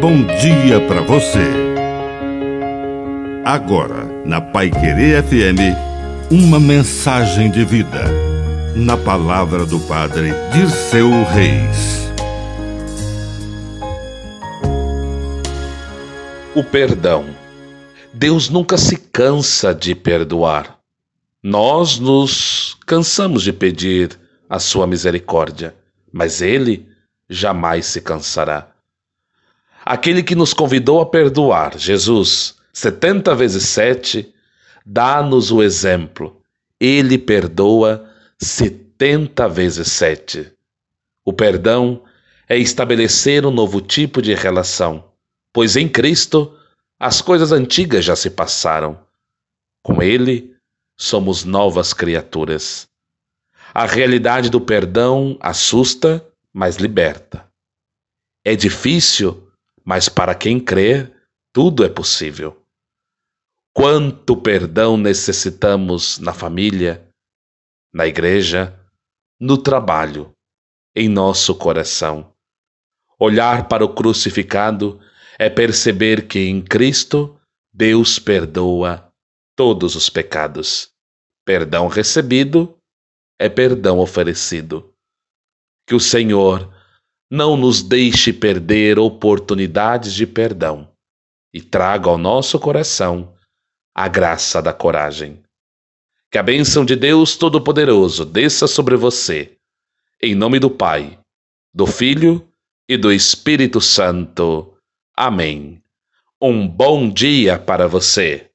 bom dia para você. Agora, na Pai Querer FM, uma mensagem de vida. Na palavra do Padre Dirceu Reis. O perdão. Deus nunca se cansa de perdoar. Nós nos cansamos de pedir a sua misericórdia, mas Ele jamais se cansará. Aquele que nos convidou a perdoar, Jesus, setenta vezes sete, dá-nos o exemplo. Ele perdoa setenta vezes sete. O perdão é estabelecer um novo tipo de relação, pois em Cristo as coisas antigas já se passaram. Com Ele somos novas criaturas. A realidade do perdão assusta, mas liberta. É difícil, mas para quem crer, tudo é possível. Quanto perdão necessitamos na família, na igreja, no trabalho, em nosso coração. Olhar para o crucificado é perceber que em Cristo Deus perdoa todos os pecados. Perdão recebido é perdão oferecido. Que o Senhor não nos deixe perder oportunidades de perdão e traga ao nosso coração a graça da coragem. Que a bênção de Deus Todo-Poderoso desça sobre você, em nome do Pai, do Filho e do Espírito Santo. Amém. Um bom dia para você.